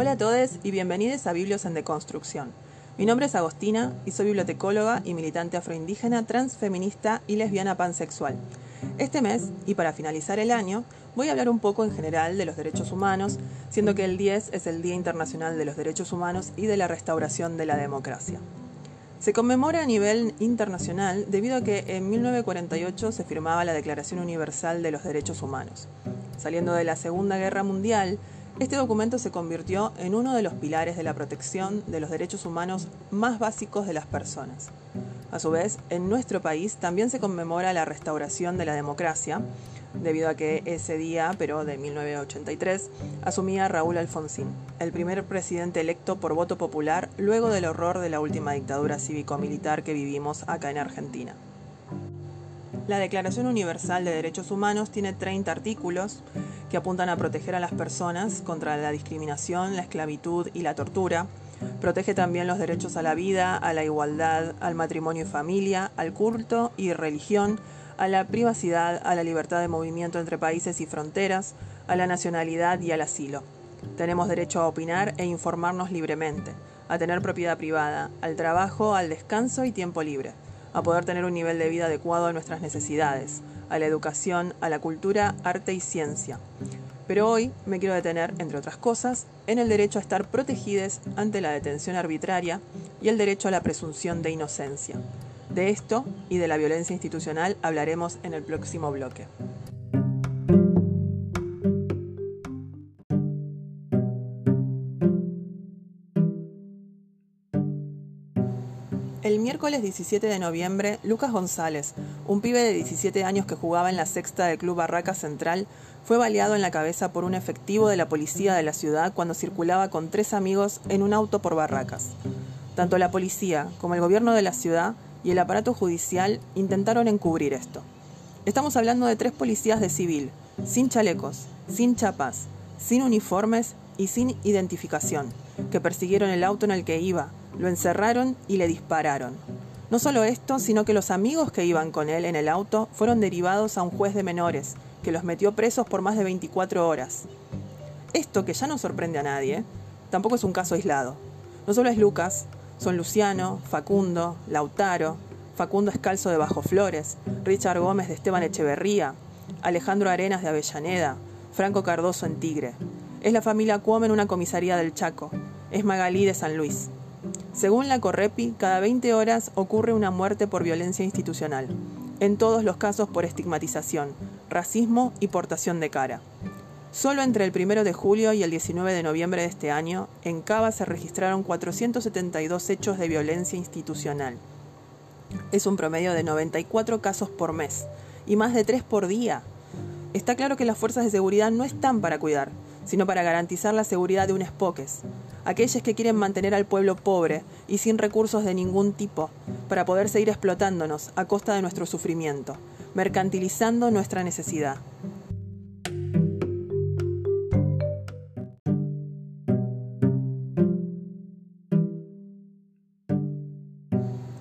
Hola a todos y bienvenidos a Biblios en Deconstrucción. Mi nombre es Agostina y soy bibliotecóloga y militante afroindígena, transfeminista y lesbiana pansexual. Este mes, y para finalizar el año, voy a hablar un poco en general de los derechos humanos, siendo que el 10 es el Día Internacional de los Derechos Humanos y de la Restauración de la Democracia. Se conmemora a nivel internacional debido a que en 1948 se firmaba la Declaración Universal de los Derechos Humanos. Saliendo de la Segunda Guerra Mundial, este documento se convirtió en uno de los pilares de la protección de los derechos humanos más básicos de las personas. A su vez, en nuestro país también se conmemora la restauración de la democracia, debido a que ese día, pero de 1983, asumía Raúl Alfonsín, el primer presidente electo por voto popular luego del horror de la última dictadura cívico-militar que vivimos acá en Argentina. La Declaración Universal de Derechos Humanos tiene 30 artículos que apuntan a proteger a las personas contra la discriminación, la esclavitud y la tortura. Protege también los derechos a la vida, a la igualdad, al matrimonio y familia, al culto y religión, a la privacidad, a la libertad de movimiento entre países y fronteras, a la nacionalidad y al asilo. Tenemos derecho a opinar e informarnos libremente, a tener propiedad privada, al trabajo, al descanso y tiempo libre, a poder tener un nivel de vida adecuado a nuestras necesidades, a la educación, a la cultura, arte y ciencia. Pero hoy me quiero detener, entre otras cosas, en el derecho a estar protegidos ante la detención arbitraria y el derecho a la presunción de inocencia. De esto y de la violencia institucional hablaremos en el próximo bloque. Miércoles 17 de noviembre, Lucas González, un pibe de 17 años que jugaba en la sexta del Club Barraca Central, fue baleado en la cabeza por un efectivo de la policía de la ciudad cuando circulaba con tres amigos en un auto por Barracas. Tanto la policía como el gobierno de la ciudad y el aparato judicial intentaron encubrir esto. Estamos hablando de tres policías de civil, sin chalecos, sin chapas, sin uniformes y sin identificación, que persiguieron el auto en el que iba, lo encerraron y le dispararon. No solo esto, sino que los amigos que iban con él en el auto fueron derivados a un juez de menores, que los metió presos por más de 24 horas. Esto, que ya no sorprende a nadie, tampoco es un caso aislado. No solo es Lucas, son Luciano, Facundo, Lautaro, Facundo Escalzo de Bajo Flores, Richard Gómez de Esteban Echeverría, Alejandro Arenas de Avellaneda, Franco Cardoso en Tigre. Es la familia Cuomo en una comisaría del Chaco. Es Magalí de San Luis. Según la Correpi, cada 20 horas ocurre una muerte por violencia institucional, en todos los casos por estigmatización, racismo y portación de cara. Solo entre el 1 de julio y el 19 de noviembre de este año, en Cava se registraron 472 hechos de violencia institucional. Es un promedio de 94 casos por mes y más de 3 por día. Está claro que las fuerzas de seguridad no están para cuidar, sino para garantizar la seguridad de unos poques, aquellos que quieren mantener al pueblo pobre y sin recursos de ningún tipo, para poder seguir explotándonos a costa de nuestro sufrimiento, mercantilizando nuestra necesidad.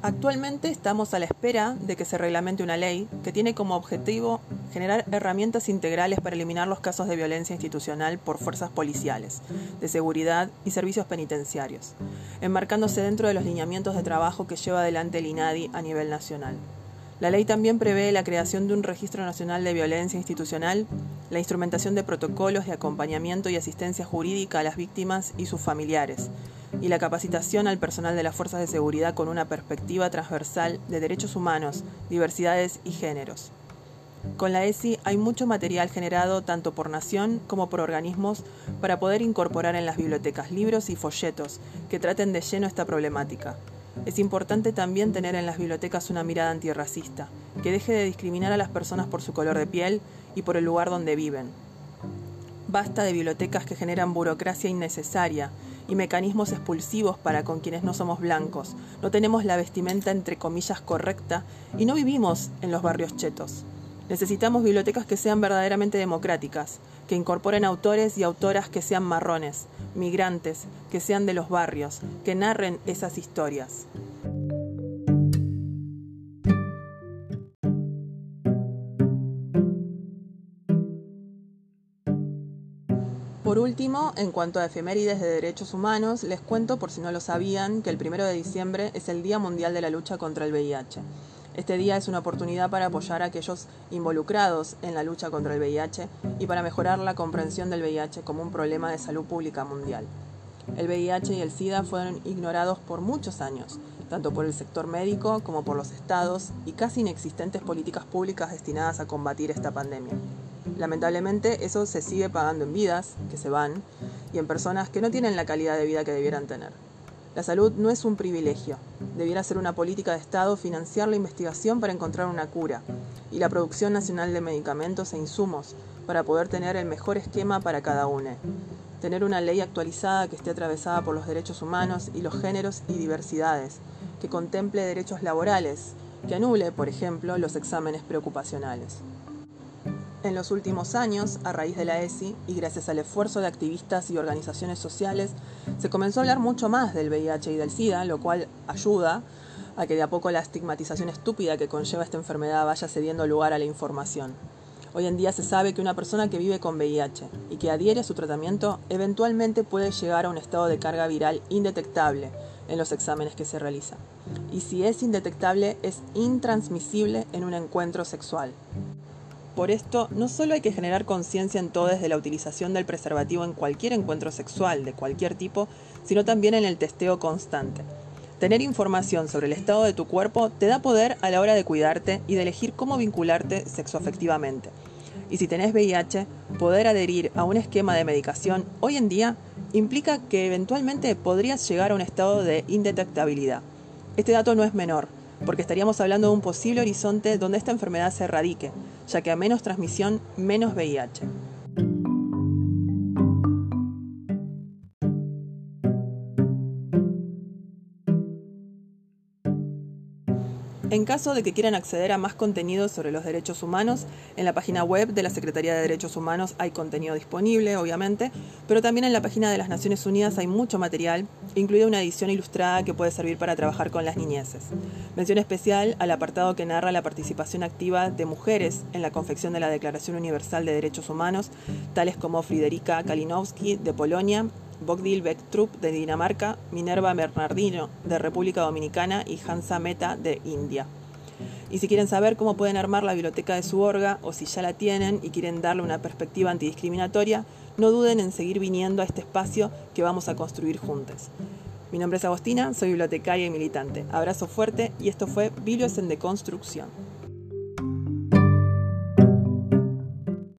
Actualmente estamos a la espera de que se reglamente una ley que tiene como objetivo generar herramientas integrales para eliminar los casos de violencia institucional por fuerzas policiales, de seguridad y servicios penitenciarios, enmarcándose dentro de los lineamientos de trabajo que lleva adelante el INADI a nivel nacional. La ley también prevé la creación de un registro nacional de violencia institucional, la instrumentación de protocolos de acompañamiento y asistencia jurídica a las víctimas y sus familiares, y la capacitación al personal de las fuerzas de seguridad con una perspectiva transversal de derechos humanos, diversidades y géneros. Con la ESI hay mucho material generado tanto por nación como por organismos para poder incorporar en las bibliotecas libros y folletos que traten de lleno esta problemática. Es importante también tener en las bibliotecas una mirada antirracista, que deje de discriminar a las personas por su color de piel y por el lugar donde viven. Basta de bibliotecas que generan burocracia innecesaria y mecanismos expulsivos para con quienes no somos blancos, no tenemos la vestimenta entre comillas correcta y no vivimos en los barrios chetos. Necesitamos bibliotecas que sean verdaderamente democráticas, que incorporen autores y autoras que sean marrones, migrantes, que sean de los barrios, que narren esas historias. Por último, en cuanto a efemérides de derechos humanos, les cuento, por si no lo sabían, que el primero de diciembre es el Día Mundial de la Lucha contra el VIH. Este día es una oportunidad para apoyar a aquellos involucrados en la lucha contra el VIH y para mejorar la comprensión del VIH como un problema de salud pública mundial. El VIH y el SIDA fueron ignorados por muchos años, tanto por el sector médico como por los estados y casi inexistentes políticas públicas destinadas a combatir esta pandemia. Lamentablemente eso se sigue pagando en vidas que se van y en personas que no tienen la calidad de vida que debieran tener. La salud no es un privilegio, debiera ser una política de Estado financiar la investigación para encontrar una cura y la producción nacional de medicamentos e insumos para poder tener el mejor esquema para cada uno. Tener una ley actualizada que esté atravesada por los derechos humanos y los géneros y diversidades, que contemple derechos laborales, que anule, por ejemplo, los exámenes preocupacionales. En los últimos años, a raíz de la ESI y gracias al esfuerzo de activistas y organizaciones sociales, se comenzó a hablar mucho más del VIH y del SIDA, lo cual ayuda a que de a poco la estigmatización estúpida que conlleva esta enfermedad vaya cediendo lugar a la información. Hoy en día se sabe que una persona que vive con VIH y que adhiere a su tratamiento eventualmente puede llegar a un estado de carga viral indetectable, en los exámenes que se realizan. Y si es indetectable, es intransmisible en un encuentro sexual. Por esto, no solo hay que generar conciencia en todos de la utilización del preservativo en cualquier encuentro sexual de cualquier tipo, sino también en el testeo constante. Tener información sobre el estado de tu cuerpo te da poder a la hora de cuidarte y de elegir cómo vincularte sexoafectivamente. Y si tenés VIH, poder adherir a un esquema de medicación hoy en día implica que eventualmente podrías llegar a un estado de indetectabilidad. Este dato no es menor, porque estaríamos hablando de un posible horizonte donde esta enfermedad se erradique, ya que a menos transmisión, menos VIH. En caso de que quieran acceder a más contenido sobre los derechos humanos, en la página web de la Secretaría de Derechos Humanos hay contenido disponible, obviamente, pero también en la página de las Naciones Unidas hay mucho material, incluida una edición ilustrada que puede servir para trabajar con las niñeces. Mención especial al apartado que narra la participación activa de mujeres en la confección de la Declaración Universal de Derechos Humanos, tales como Friderica Kalinowski de Polonia Bogdil Bektrup de Dinamarca, Minerva Bernardino de República Dominicana y Hansa Meta de India. Y si quieren saber cómo pueden armar la biblioteca de su orga o si ya la tienen y quieren darle una perspectiva antidiscriminatoria, no duden en seguir viniendo a este espacio que vamos a construir juntos. Mi nombre es Agostina, soy bibliotecaria y militante. Abrazo fuerte y esto fue Biblios en Deconstrucción.